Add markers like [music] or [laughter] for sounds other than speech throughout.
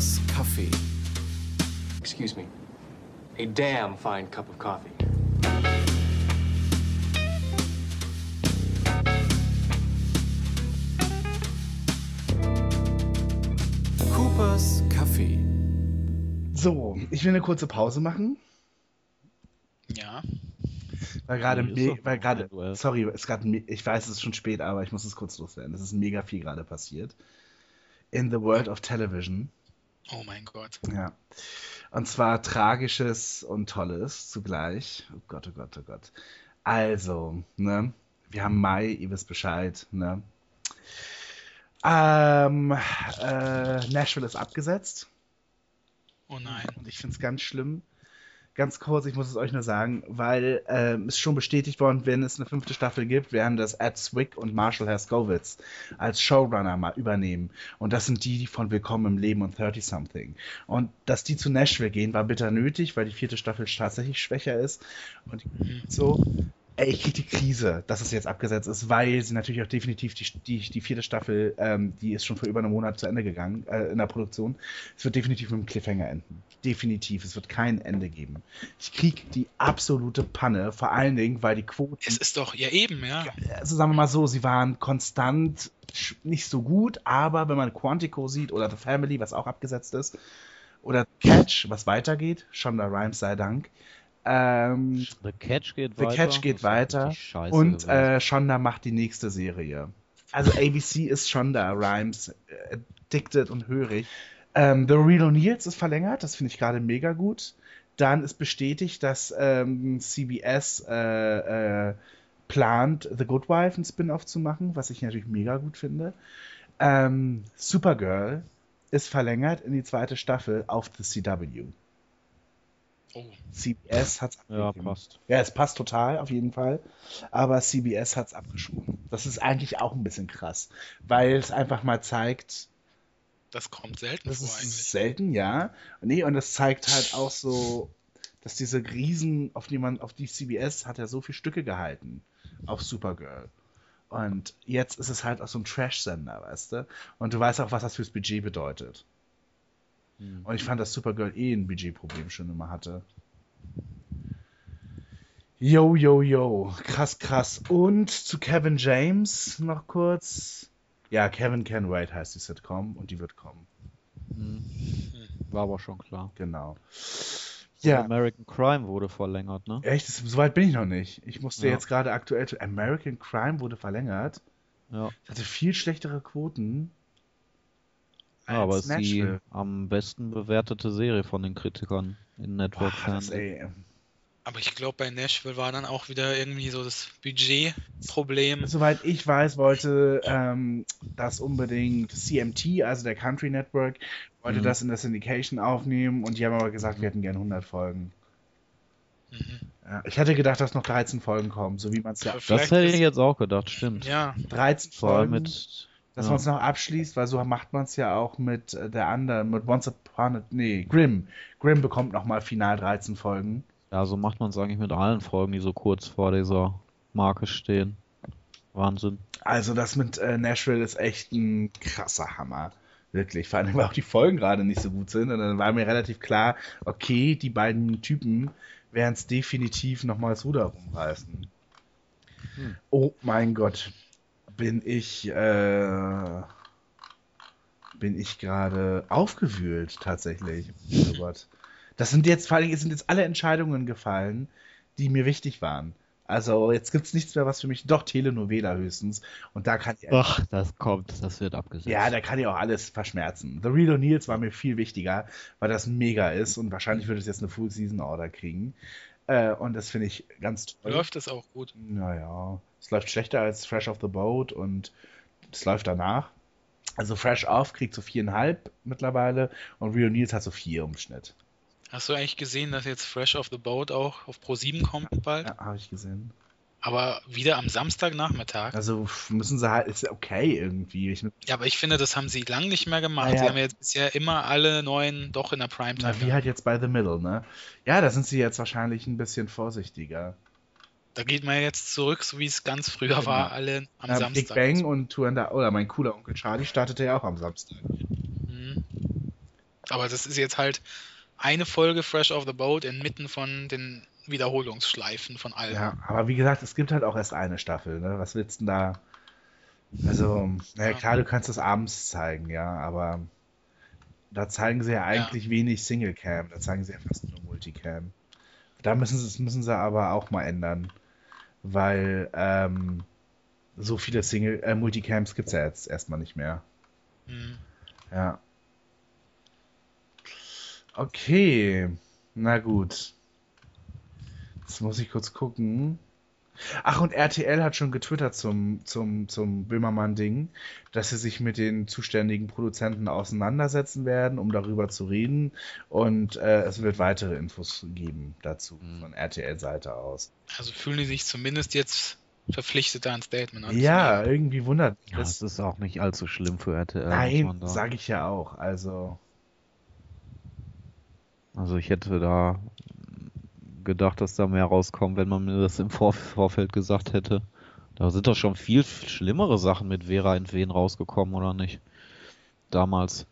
Coopers Kaffee. Excuse me. A damn fine cup of coffee. Coopers Kaffee. So, ich will eine kurze Pause machen, Ja. weil gerade, weil gerade, sorry, es me- ich weiß, es ist schon spät, aber ich muss es kurz loswerden. Es ist mega viel gerade passiert. In the world of television. Oh mein Gott. Ja. Und zwar Tragisches und Tolles zugleich. Oh Gott, oh Gott, oh Gott. Also, ne? Wir haben Mai, ihr wisst Bescheid, ne? Ähm, äh, Nashville ist abgesetzt. Oh nein. Und ich finde es ganz schlimm. Ganz kurz, ich muss es euch nur sagen, weil ähm, es schon bestätigt worden, wenn es eine fünfte Staffel gibt, werden das Ed Zwick und Marshall Herskowitz als Showrunner mal übernehmen. Und das sind die, die von Willkommen im Leben und 30 Something. Und dass die zu Nashville gehen, war bitter nötig, weil die vierte Staffel tatsächlich schwächer ist. Und so, ey, ich krieg die Krise, dass es jetzt abgesetzt ist, weil sie natürlich auch definitiv die, die, die vierte Staffel, ähm, die ist schon vor über einem Monat zu Ende gegangen äh, in der Produktion. Es wird definitiv mit einem Cliffhanger enden. Definitiv. Es wird kein Ende geben. Ich krieg die absolute Panne, vor allen Dingen, weil die Quoten Es ist doch, ja eben, ja. also sagen wir mal so, sie waren konstant nicht so gut, aber wenn man Quantico sieht oder The Family, was auch abgesetzt ist, oder Catch, was weitergeht, Shonda Rhimes sei Dank, ähm, The Catch geht The weiter. Catch geht weiter und äh, Shonda macht die nächste Serie. Also ABC ist Shonda Rhimes äh, addicted und hörig. Ähm, The Real O'Neills ist verlängert, das finde ich gerade mega gut. Dann ist bestätigt, dass ähm, CBS äh, äh, plant, The Good Wife ein Spin-off zu machen, was ich natürlich mega gut finde. Ähm, Supergirl ist verlängert in die zweite Staffel auf The CW. Oh. CBS hat Ja, passt. ja, es passt total, auf jeden Fall. Aber CBS hat es abgeschoben. Das ist eigentlich auch ein bisschen krass, weil es einfach mal zeigt, Das kommt selten das vor ist eigentlich. selten, ja. Nee, und es zeigt halt auch so, dass diese Riesen, auf die man, auf die CBS hat ja so viele Stücke gehalten, auf Supergirl. Und jetzt ist es halt auch so ein Trash-Sender, weißt du? Und du weißt auch, was das fürs Budget bedeutet. Hm. Und ich fand, dass Supergirl eh ein Budgetproblem schon immer hatte. Yo, yo, yo. Krass, krass. Und zu Kevin James noch kurz. Ja, Kevin Can Wait heißt die Sitcom und die wird kommen. Hm. War aber schon klar. Genau. Ja. American Crime wurde verlängert, ne? echt, so weit bin ich noch nicht. Ich musste Ja. jetzt gerade aktuell. American Crime wurde verlängert. Ja. Es hatte viel schlechtere Quoten. Ja, aber es ist die Nashville. am besten bewertete Serie von den Kritikern in Network Boah, das, Aber ich glaube, bei Nashville war dann auch wieder irgendwie so das Budgetproblem. Soweit ich weiß, wollte ähm, das unbedingt CMT, also der Country Network, wollte Mhm. das in der Syndication aufnehmen und die haben aber gesagt, wir hätten gern 100 Folgen. Mhm. Ja, ich hätte gedacht, dass noch 13 Folgen kommen, so wie man es ja. Das hätte ich jetzt auch gedacht, stimmt. Ja, 13 Vor allem Folgen, mit. Dass ja. man es noch abschließt, weil so macht man es ja auch mit äh, der anderen, mit Once Upon a. Nee, Grimm. Grimm bekommt nochmal final 13 Folgen. Ja, so macht man es eigentlich mit allen Folgen, die so kurz vor dieser Marke stehen. Wahnsinn. Also das mit äh, Nashville ist echt ein krasser Hammer. Wirklich. Vor allem, weil auch die Folgen gerade nicht so gut sind. Und dann war mir relativ klar, okay, die beiden Typen werden es definitiv nochmal das Ruder rumreißen. Hm. Oh mein Gott. Bin ich, äh, bin ich gerade aufgewühlt, tatsächlich. Oh Gott. Das sind jetzt, vor allem, es sind jetzt alle Entscheidungen gefallen, die mir wichtig waren. Also jetzt gibt's nichts mehr, was für mich, doch Telenovela höchstens. Und da kann ich, Ach, das kommt, das wird abgesetzt. ja, da kann ich auch alles verschmerzen. The Real O'Neills war mir viel wichtiger, weil das mega ist und wahrscheinlich würde es jetzt eine Full Season Order kriegen. Äh, und das finde ich ganz toll. läuft es auch gut. Naja, es läuft schlechter als Fresh Off the Boat und es läuft danach. Also Fresh Off kriegt so viereinhalb mittlerweile und Real O'Neills hat so vier im Schnitt. Hast du eigentlich gesehen, dass jetzt Fresh Off the Boat auch auf Pro7 kommt bald? Ja, habe ich gesehen. Aber wieder am Samstagnachmittag? Also müssen sie halt, ist okay irgendwie. Ich, Ja, aber ich finde, das haben sie lang nicht mehr gemacht. Ja. Sie haben jetzt bisher immer alle neuen doch in der Primetime. na, wie halt jetzt bei The Middle, ne? Ja, da sind sie jetzt wahrscheinlich ein bisschen vorsichtiger. Da geht man jetzt zurück, so wie es ganz früher war, alle am Ja, Samstag. Big Bang und Two and a, oder mein cooler Onkel Charlie startete ja auch am Samstag. Mhm. Aber das ist jetzt halt eine Folge Fresh Off the Boat inmitten von den Wiederholungsschleifen von allem. Ja, aber wie gesagt, es gibt halt auch erst eine Staffel, ne? Was willst du denn da? Also, naja, Ja. klar, du kannst das abends zeigen, ja, aber da zeigen sie ja eigentlich wenig Single-Cam, da zeigen sie ja fast nur Multicam. Da müssen sie, müssen sie aber auch mal ändern, weil ähm, so viele Single, äh, Multicams gibt es ja jetzt erstmal nicht mehr. Hm. Ja. Okay, na gut. Jetzt muss ich kurz gucken. Ach, und RTL hat schon getwittert zum, zum, zum Böhmermann-Ding, dass sie sich mit den zuständigen Produzenten auseinandersetzen werden, um darüber zu reden. Und äh, es wird weitere Infos geben dazu Mhm. von RTL-Seite aus. Also fühlen die sich zumindest jetzt verpflichtet, da ein Statement anzunehmen. Ja, irgendwie wundert mich Ja, das. das ist auch nicht allzu schlimm für RTL. Nein, sage ich ja auch. Also, Also ich hätte da gedacht, dass da mehr rauskommt, wenn man mir das im Vor Vorfeld gesagt hätte. Da sind doch schon viel schlimmere Sachen mit Vera in Wen rausgekommen, oder nicht? Damals.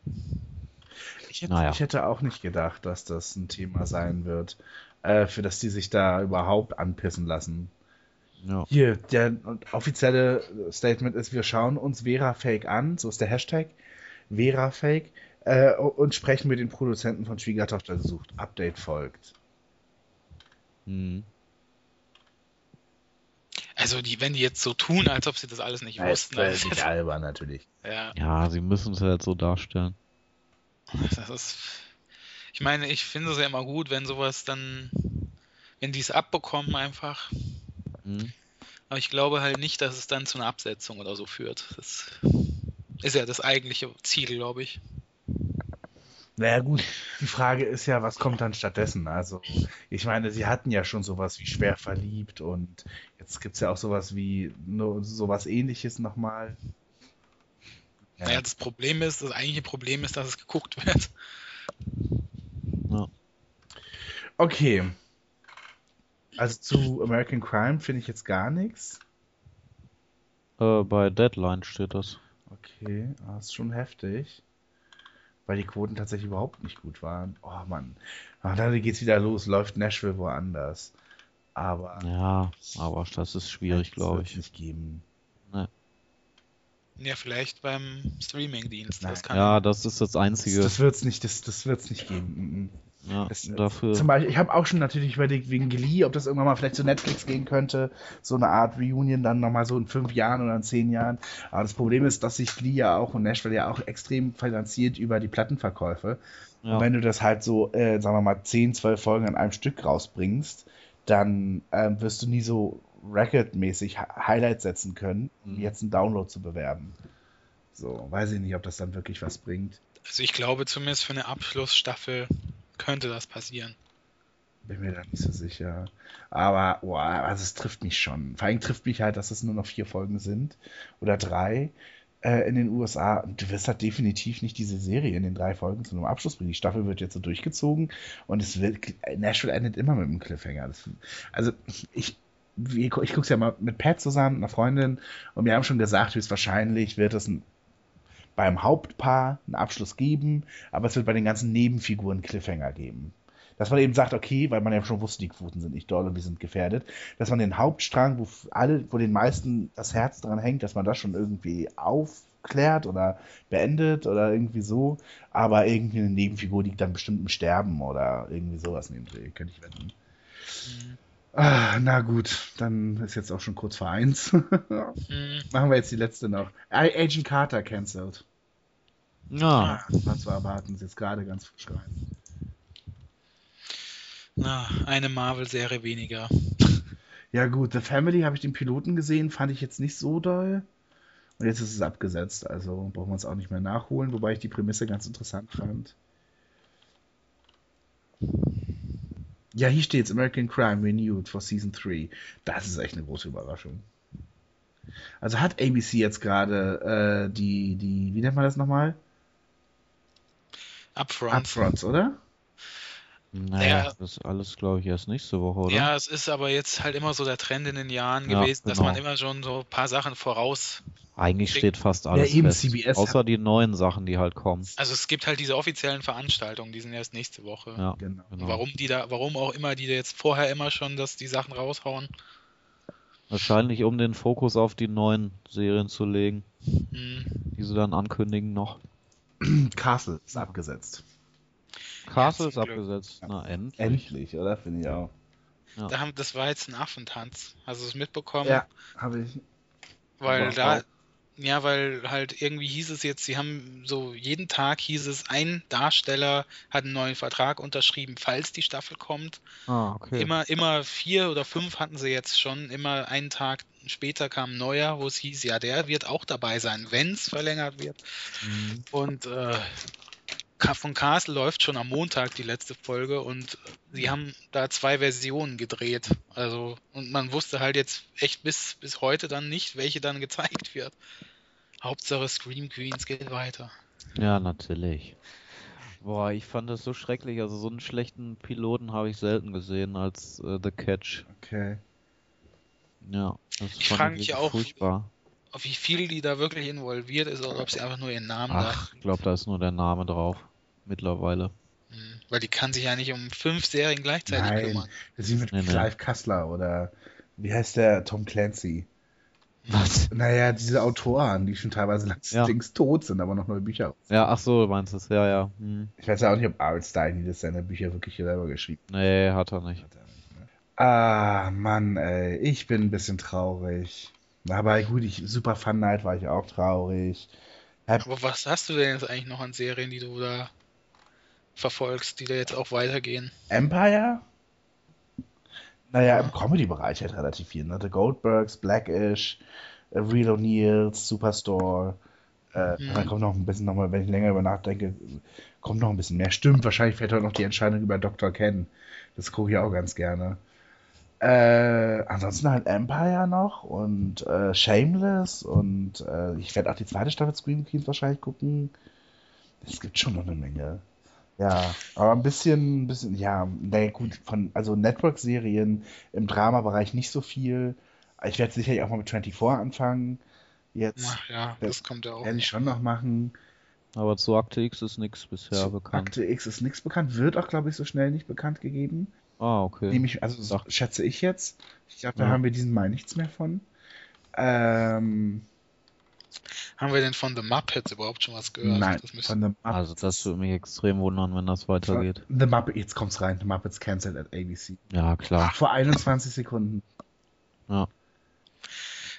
ich hätte, Naja. ich hätte auch nicht gedacht, dass das ein Thema sein wird, äh, für das die sich da überhaupt anpissen lassen. Ja. Hier, der offizielle Statement ist, wir schauen uns Vera Fake an, so ist der Hashtag, Vera Fake, äh, und sprechen mit den Produzenten von Schwiegertochter gesucht. Update folgt. Hm. Also die, wenn die jetzt so tun, als ob sie das alles nicht wussten, [laughs] das das ist nicht albern natürlich. ja, Ja, sie müssen es halt so darstellen. das ist. Ich meine, ich finde es ja immer gut, wenn sowas dann, wenn die es abbekommen einfach. Hm. Aber ich glaube halt nicht, dass es dann zu einer Absetzung oder so führt. Das ist ja das eigentliche Ziel, glaube ich. Naja gut, [laughs] die Frage ist ja, was kommt dann stattdessen? Also, ich meine, sie hatten ja schon sowas wie schwer verliebt und jetzt gibt es ja auch sowas wie nur sowas ähnliches nochmal. Ja. Naja, das Problem ist, das eigentliche Problem ist, dass es geguckt wird. Okay. Also zu American Crime finde ich jetzt gar nichts. Äh, bei Deadline steht das. Okay, das ist schon heftig. Weil die Quoten tatsächlich überhaupt nicht gut waren. Oh Mann. Ah, dann geht's wieder los, läuft Nashville woanders. Aber Ja, aber das ist schwierig, das glaube ich. nicht geben. Ja, vielleicht beim Streamingdienst. Das Ja, das ist das Das, Einzige. das wird's nicht, das, das wird's nicht geben. Ja, Das, dafür. Zum Beispiel, ich habe auch schon natürlich überlegt, wegen Glee, ob das irgendwann mal vielleicht zu Netflix gehen könnte. So eine Art Reunion dann nochmal so in fünf Jahren oder in zehn Jahren. Aber das Problem ist, dass sich Glee ja auch und Nashville ja auch extrem finanziert über die Plattenverkäufe. Ja. Und wenn du das halt so, äh, sagen wir mal, 10, 12 Folgen an einem Stück rausbringst, dann ähm, wirst du nie so Record-mäßig Hi- Highlights setzen können, um Mhm. jetzt einen Download zu bewerben. So, weiß ich nicht, ob das dann wirklich was bringt. Also ich glaube zumindest für eine Abschlussstaffel könnte das passieren. Bin mir da nicht so sicher. Aber, boah, also es trifft mich schon. Vor allem trifft mich halt, dass es nur noch vier Folgen sind oder drei äh, in den USA. Und du wirst halt definitiv nicht diese Serie in den drei Folgen zu einem Abschluss bringen. Die Staffel wird jetzt so durchgezogen und es wird, Nashville endet immer mit einem Cliffhanger. Das, also ich, ich gucke es ja mal mit Pat zusammen, einer Freundin, und wir haben schon gesagt, höchstwahrscheinlich wird es ein, beim Hauptpaar einen Abschluss geben, aber es wird bei den ganzen Nebenfiguren Cliffhanger geben dass man eben sagt, okay, weil man ja schon wusste, die Quoten sind nicht doll und die sind gefährdet, dass man den Hauptstrang, wo alle, wo den meisten das Herz dran hängt, dass man das schon irgendwie aufklärt oder beendet oder irgendwie so, aber irgendwie eine Nebenfigur liegt dann bestimmt im Sterben oder irgendwie sowas in dem Dreh, könnte ich wetten. Ah, na gut, dann ist jetzt auch schon kurz vor eins. [laughs] Hm, Machen wir jetzt die letzte noch. Agent Carter cancelled. Ja, Was zu erwarten, ist jetzt gerade ganz frisch rein. na, eine Marvel-Serie weniger. Ja gut, The Family habe ich den Piloten gesehen, fand ich jetzt nicht so doll. Und jetzt ist es abgesetzt, also brauchen wir es auch nicht mehr nachholen, wobei ich die Prämisse ganz interessant fand. Ja, hier steht's, American Crime Renewed for Season 3. Das ist echt eine große Überraschung. Also hat ABC jetzt gerade äh, die, die, wie nennt man das nochmal? Upfront. Upfronts, oder? Naja, Ja. das ist alles, glaube ich, erst nächste Woche, oder? Ja, es ist aber jetzt halt immer so der Trend in den Jahren Ja, gewesen, dass genau. man immer schon so ein paar Sachen voraus Eigentlich steht fast alles eben, fest. CBS außer die neuen Sachen, die halt kommen. Also es gibt halt diese offiziellen Veranstaltungen, die sind erst nächste Woche. Ja, Genau. Und genau. Warum die da, warum auch immer die da jetzt vorher immer schon, dass die Sachen raushauen. Wahrscheinlich um den Fokus auf die neuen Serien zu legen, Hm. die sie dann ankündigen noch. Castle ist abgesetzt. Castle ist abgesetzt. Na, endlich. Endlich, oder? Finde ich auch. Ja. Da haben, das war jetzt ein Affentanz. Hast du es mitbekommen? Ja, habe ich. Weil da, auch- ja, weil halt irgendwie hieß es jetzt, sie haben so jeden Tag hieß es, ein Darsteller hat einen neuen Vertrag unterschrieben, falls die Staffel kommt. Ah, okay. Immer, immer vier oder fünf hatten sie jetzt schon. Immer einen Tag später kam ein neuer, wo es hieß, ja, der wird auch dabei sein, wenn es verlängert wird. Mhm. Und äh, von Castle läuft schon am Montag die letzte Folge und sie haben da zwei Versionen gedreht. Also, und man wusste halt jetzt echt bis, bis heute dann nicht, welche dann gezeigt wird. Hauptsache Scream Queens geht weiter. Ja, natürlich. Boah, ich fand das so schrecklich. Also so einen schlechten Piloten habe ich selten gesehen als äh, The Catch. Okay. Ja, das Ich fand frag mich auch, furchtbar. Auf wie viel die da wirklich involviert ist oder ob sie einfach nur ihren Namen Ach, ich glaube, da ist nur der Name drauf. Mittlerweile. da. Hm, Weil die kann sich ja nicht um fünf Serien gleichzeitig Nein. kümmern. Das ist mit Nee. Clive Kassler oder wie heißt der Tom Clancy? [laughs] Was? Naja, diese Autoren, die schon teilweise Ja. längst tot sind, aber noch neue Bücher. Ja, ach so, du meinst es, ja, ja. Hm. Ich weiß ja auch nicht, ob Art Stein das seine Bücher wirklich selber geschrieben Nee, hat er nicht. hat. er nicht, ne? Ah, Mann, ey, ich bin ein bisschen traurig. Aber gut, ich, Super Fun Night war ich auch traurig. Aber was hast du denn jetzt eigentlich noch an Serien, die du da verfolgst, die da jetzt auch weitergehen? Empire? Naja, Ja. im Comedy-Bereich halt relativ viel. Ne? The Goldbergs, Blackish, äh, Real O'Neills, Superstore. Äh, Mhm. Dann kommt noch ein bisschen nochmal, wenn ich länger über nachdenke, kommt noch ein bisschen mehr. Stimmt, wahrscheinlich fällt heute noch die Entscheidung über Dr. Ken. Das gucke ich auch ganz gerne. Äh, ansonsten halt Empire noch und äh, Shameless und äh, ich werde auch die zweite Staffel Scream Queens wahrscheinlich gucken. Es gibt schon noch eine Menge. Ja, aber ein bisschen, ein bisschen, ja, naja, gut, von, also Network-Serien im Drama-Bereich nicht so viel. Ich werde sicherlich auch mal mit 24 anfangen. Jetzt Ach ja, das kommt ja auch. werde ich schon noch machen. Aber zu Akte X ist nichts bisher Zu bekannt. Akte X ist nichts bekannt, wird auch, glaube ich, so schnell nicht bekannt gegeben. Ah, okay. Nehme ich, also so schätze ich jetzt. Ich glaube, da Ja. haben wir diesen Mal nichts mehr von. Ähm, Haben wir denn von The Muppets überhaupt schon was gehört? nein, Das von The Muppets. Also das würde mich extrem wundern, wenn das weitergeht. The Muppet, jetzt kommt's rein. The Muppets cancelled at ABC. Ja, klar. Vor 21 Sekunden.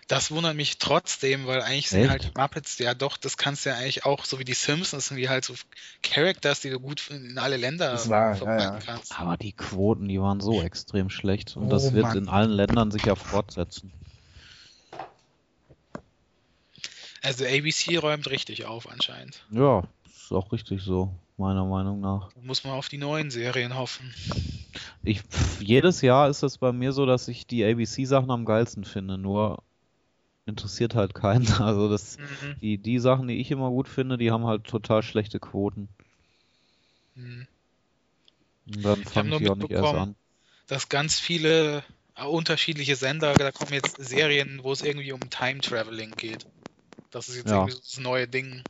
Das wundert mich trotzdem, weil eigentlich sind Echt? halt Muppets, ja doch, das kannst du ja eigentlich auch, so wie die Simpsons, sind die halt so Characters, die du gut in alle Länder Das war, ja, verbreiten ja. kannst. Aber die Quoten, die waren so extrem schlecht. Und Oh, das wird Mann. in allen Ländern sicher fortsetzen. Also ABC räumt richtig auf anscheinend. Ja, ist auch richtig so, meiner Meinung nach. Muss man auf die neuen Serien hoffen. Ich, pff, jedes Jahr ist es bei mir so, dass ich die ABC-Sachen am geilsten finde, nur interessiert halt keinen. [laughs] Also das, Mhm. die, die Sachen, die ich immer gut finde, die haben halt total schlechte Quoten. Mhm. Und dann hab fange nur ich die auch nicht erst an. Dass ganz viele äh, unterschiedliche Sender, da kommen jetzt Serien, wo es irgendwie um Time Traveling geht. Das ist jetzt Ja. irgendwie so das neue Ding.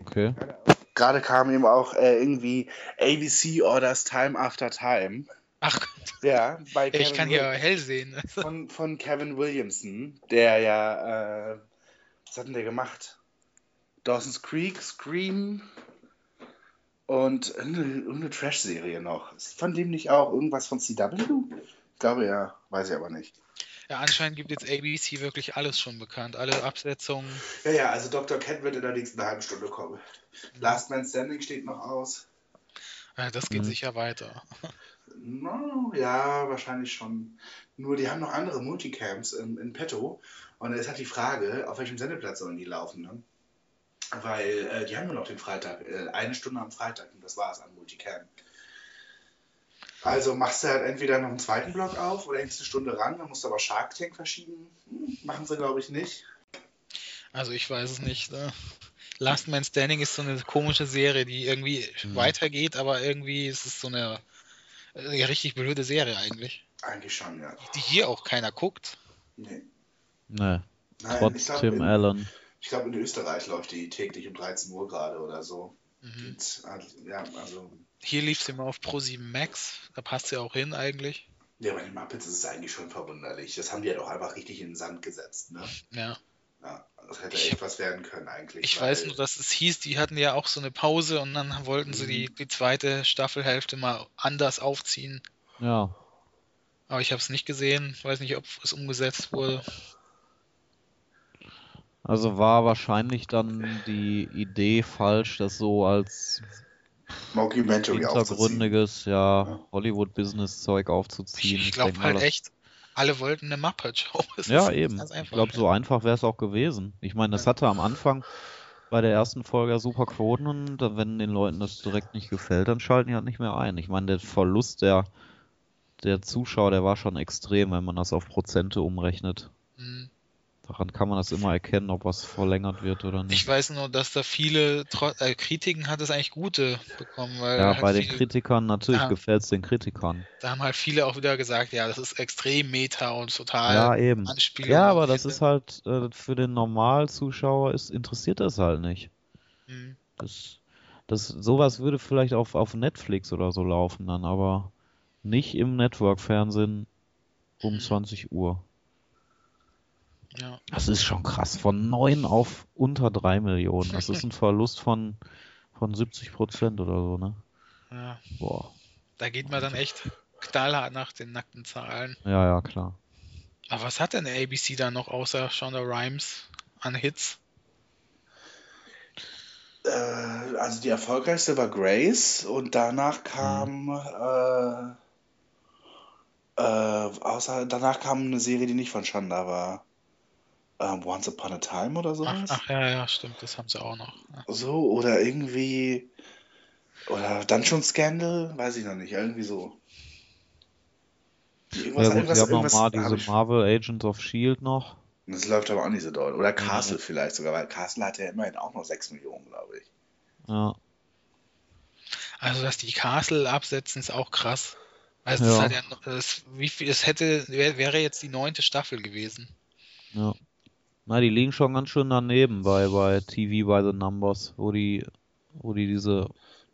Okay. Gerade kam eben auch äh, irgendwie ABC Orders Time After Time. Ach, Ja, bei [laughs] ich Kevin kann Wil- hier hell sehen. [laughs] von, von Kevin Williamson, der ja, äh, was hat denn der gemacht? Dawson's Creek, Scream und irgendeine, irgendeine Trash-Serie noch. Ist von dem nicht auch irgendwas von CW? Ich glaube ja, weiß ich aber nicht. Ja, anscheinend gibt jetzt ABC wirklich alles schon bekannt. Alle Absetzungen. Ja, ja, also Dr. Cat wird in der nächsten halben Stunde kommen. Last Man Standing steht noch aus. Ja, das geht Mhm. sicher weiter. No, ja, wahrscheinlich schon. Nur die haben noch andere Multicams in, in petto. Und da ist halt die Frage, auf welchem Sendeplatz sollen die laufen, ne? Weil äh, die haben nur noch den Freitag, äh, eine Stunde am Freitag und das war's an Multicam. Also machst du halt entweder noch einen zweiten Block auf oder hängst eine Stunde ran, dann musst du aber Shark Tank verschieben. Hm, machen sie, glaube ich, nicht. Also ich weiß es nicht. Ne? Last Man Standing ist so eine komische Serie, die irgendwie Mhm. weitergeht, aber irgendwie ist es so eine, eine richtig blöde Serie eigentlich. Eigentlich schon, ja. Die hier auch keiner guckt. Nee. Nee. Nein, trotz ich glaub, Tim in, Allen. Ich glaube, in Österreich läuft die täglich um 13 Uhr gerade oder so. Mhm. Und, ja, also. Hier lief sie mal auf Pro7 Max, da passt sie auch hin eigentlich. Ja, bei den Muppets ist es eigentlich schon verwunderlich. Das haben die ja doch einfach richtig in den Sand gesetzt, ne? Ja. Ja, das hätte Ich- echt was werden können eigentlich. Ich weil- weiß nur, dass es hieß, die hatten ja auch so eine Pause und dann wollten sie die, Mhm. die zweite Staffelhälfte mal anders aufziehen. Ja, Aber ich habe es nicht gesehen. Weiß nicht, ob es umgesetzt wurde. also war wahrscheinlich dann die Idee falsch, das so als Mockumentary aufzuziehen. hintergründiges, ja, Ja. Hollywood-Business-Zeug aufzuziehen. Ich, ich glaube mal, halt echt, alle wollten eine Muppet-Show. [laughs] Ja, ist eben. Ich glaube, so einfach wäre es auch gewesen. Ich meine, das hatte am Anfang bei der ersten Folge ja super Quoten und dann, wenn den Leuten das direkt nicht gefällt, dann schalten die halt nicht mehr ein. Ich meine, der Verlust der, der Zuschauer, der war schon extrem, wenn man das auf Prozente umrechnet. Hm. Daran kann man das immer erkennen, ob was verlängert wird oder Ich nicht. weiß nur, dass da viele äh, Kritiken hat es eigentlich gute bekommen, weil Ja, halt bei den viele, Kritikern, natürlich Ja. gefällt es den Kritikern. da haben halt viele auch wieder gesagt, ja, das ist extrem meta und total Ja, eben. Anspielung. Ja, aber das ist halt, äh, für den Normalzuschauer ist, interessiert das halt nicht. Hm. Das, das, sowas würde vielleicht auf, auf Netflix oder so laufen dann, aber nicht im Network-Fernsehen um 20 Uhr. Ja. Das ist schon krass. Von 9 auf unter 3 Millionen. Das ist ein [laughs] Verlust von, von 70 Prozent oder so, ne? ja, Boah. da geht man dann echt knallhart nach den nackten Zahlen. Ja, ja, klar. Aber was hat denn ABC da noch außer Shonda Rhimes an Hits? Äh, also die erfolgreichste war Grace und danach kam Mhm. äh, äh, außer danach kam eine Serie, die nicht von Shonda war. Ähm, Once Upon a Time oder Ach, sowas. ach ja, ja, stimmt, das haben sie auch noch. Ja. So, oder irgendwie. Oder dann schon Scandal, weiß ich noch nicht, irgendwie so. Irgendwas, Ja gut, irgendwas, wir haben irgendwas nochmal hab diese ich- Marvel Agents of S.H.I.E.L.D. Noch. Das läuft aber auch nicht so doll. Oder Castle vielleicht sogar, weil Castle hat ja immerhin auch noch 6 Millionen, glaube ich. Ja. Also, dass die Castle absetzen, ist auch krass. Also, Ja. das hat ja noch, das, wie viel, es hätte, wär, wäre jetzt die neunte Staffel gewesen. Ja. Na, die liegen schon ganz schön daneben bei, bei TV by the Numbers, wo die, wo die diese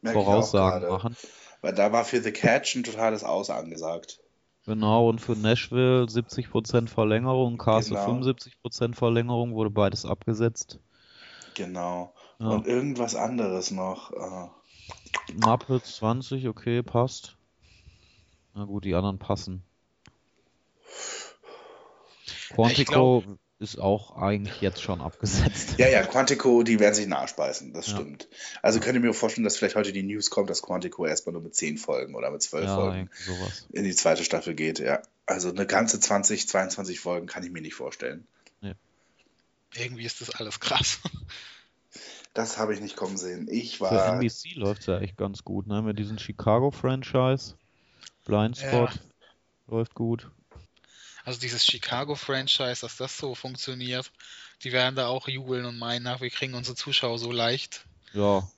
auch Voraussagen machen. Weil da war für The Catch ein totales Aus angesagt. Genau, und für Nashville 70% Verlängerung, Castle Genau. 75% Verlängerung, wurde beides abgesetzt. Genau. Ja. Und irgendwas anderes noch. äh, Muppets 20, okay, passt. Na gut, die anderen passen. Quantico ist auch eigentlich jetzt schon abgesetzt. Ja, ja, Quantico, die werden sich in den Arsch beißen, das Ja. stimmt. Also könnt ihr mir vorstellen, dass vielleicht heute die News kommt, dass Quantico erstmal nur mit 10 Folgen oder mit 12 Ja, Folgen in die zweite Staffel geht, ja. Also eine ganze 20, 22 Folgen kann ich mir nicht vorstellen. Irgendwie ist das alles krass. Das habe ich nicht kommen sehen. Ich Für war. NBC läuft es ja echt ganz gut, ne? Mit diesem Chicago-Franchise. Blindspot Ja. läuft gut. Also dieses Chicago-Franchise, dass das so funktioniert, die werden da auch jubeln und meinen, nach, wir kriegen unsere Zuschauer so leicht. Ja,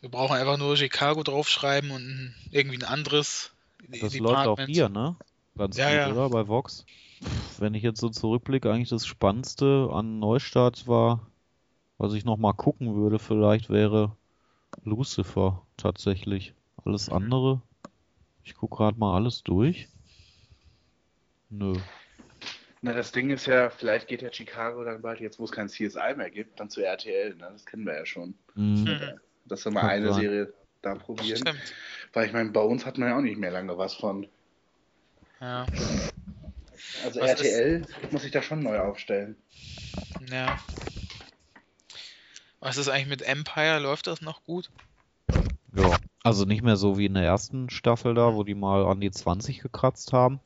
Wir brauchen einfach nur Chicago draufschreiben und irgendwie ein anderes das läuft auch hier, ne? Ganz Ja, gut, ja. oder? Bei Vox. Wenn ich jetzt so zurückblicke, eigentlich das Spannendste an Neustart war, was ich noch mal gucken würde, vielleicht wäre Lucifer tatsächlich. Alles andere, ich gucke gerade mal alles durch. Nö. Na, das Ding ist ja, vielleicht geht ja Chicago dann bald, jetzt wo es kein CSI mehr gibt, dann zu RTL, ne? Das kennen wir ja schon. Hm. Mhm. Dass wir mal Kann eine sein. Serie da probieren. Stimmt. Weil ich meine, bei uns hat man ja auch nicht mehr lange was von. Ja. Also Was RTL muss sich da schon neu aufstellen. ja. Was ist eigentlich mit Empire? Läuft das noch gut? Ja, also nicht mehr so wie in der ersten Staffel da, wo die mal an die 20 gekratzt haben.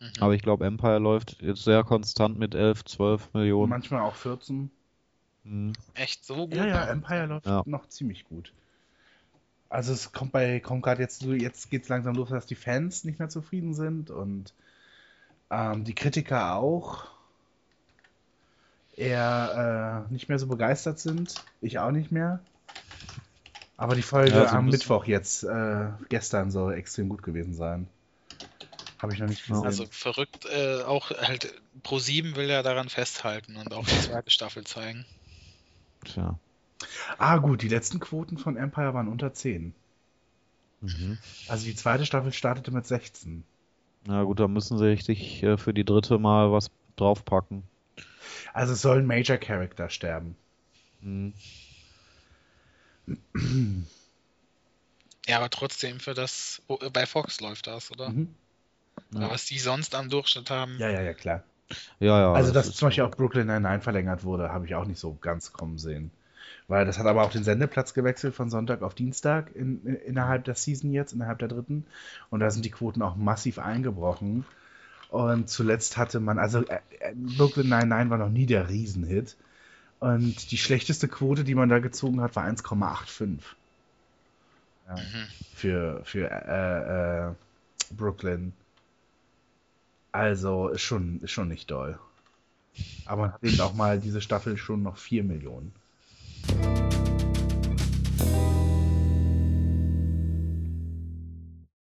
Mhm. Aber ich glaube, Empire läuft jetzt sehr konstant mit 11, 12 Millionen. Manchmal auch 14. Hm. Echt so gut? Ja, ja, Empire läuft Ja. noch ziemlich gut. Also es kommt bei, kommt gerade jetzt so, jetzt geht es langsam los, dass die Fans nicht mehr zufrieden sind und ähm, die Kritiker auch eher äh, nicht mehr so begeistert sind. Ich auch nicht mehr. Aber die Folge Ja, so ein am Mittwoch jetzt, äh, gestern soll extrem gut gewesen sein. Habe ich noch nicht gesehen. Also verrückt, äh, auch halt Pro7 will ja daran festhalten und auch die [laughs] zweite Staffel zeigen. Tja. ah, gut, die letzten Quoten von Empire waren unter 10. Mhm. Also die zweite Staffel startete mit 16. Na gut, da müssen sie richtig äh, für die dritte mal was draufpacken. Also es soll ein Major Character sterben. Mhm. [clears throat] Ja, aber trotzdem für das, oh, bei Fox läuft das, oder? Mhm. Aber was die sonst am Durchschnitt haben, Ja, ja, ja, klar. Ja, ja. Also, dass ist zum Beispiel so. auch Brooklyn Nine-Nine verlängert wurde, habe ich auch nicht so ganz kommen sehen. Weil das hat aber auch den Sendeplatz gewechselt von Sonntag auf Dienstag in, in, innerhalb der Season jetzt, innerhalb der dritten. Und da sind die Quoten auch massiv eingebrochen. Und zuletzt hatte man, also äh, äh, Brooklyn Nine-Nine war noch nie der Riesenhit. Und die schlechteste Quote, die man da gezogen hat, war 1,85. Ja, Mhm. für für äh, äh, Brooklyn. Also ist schon, ist schon nicht doll. Aber man hat eben auch mal diese Staffel schon noch 4 Millionen.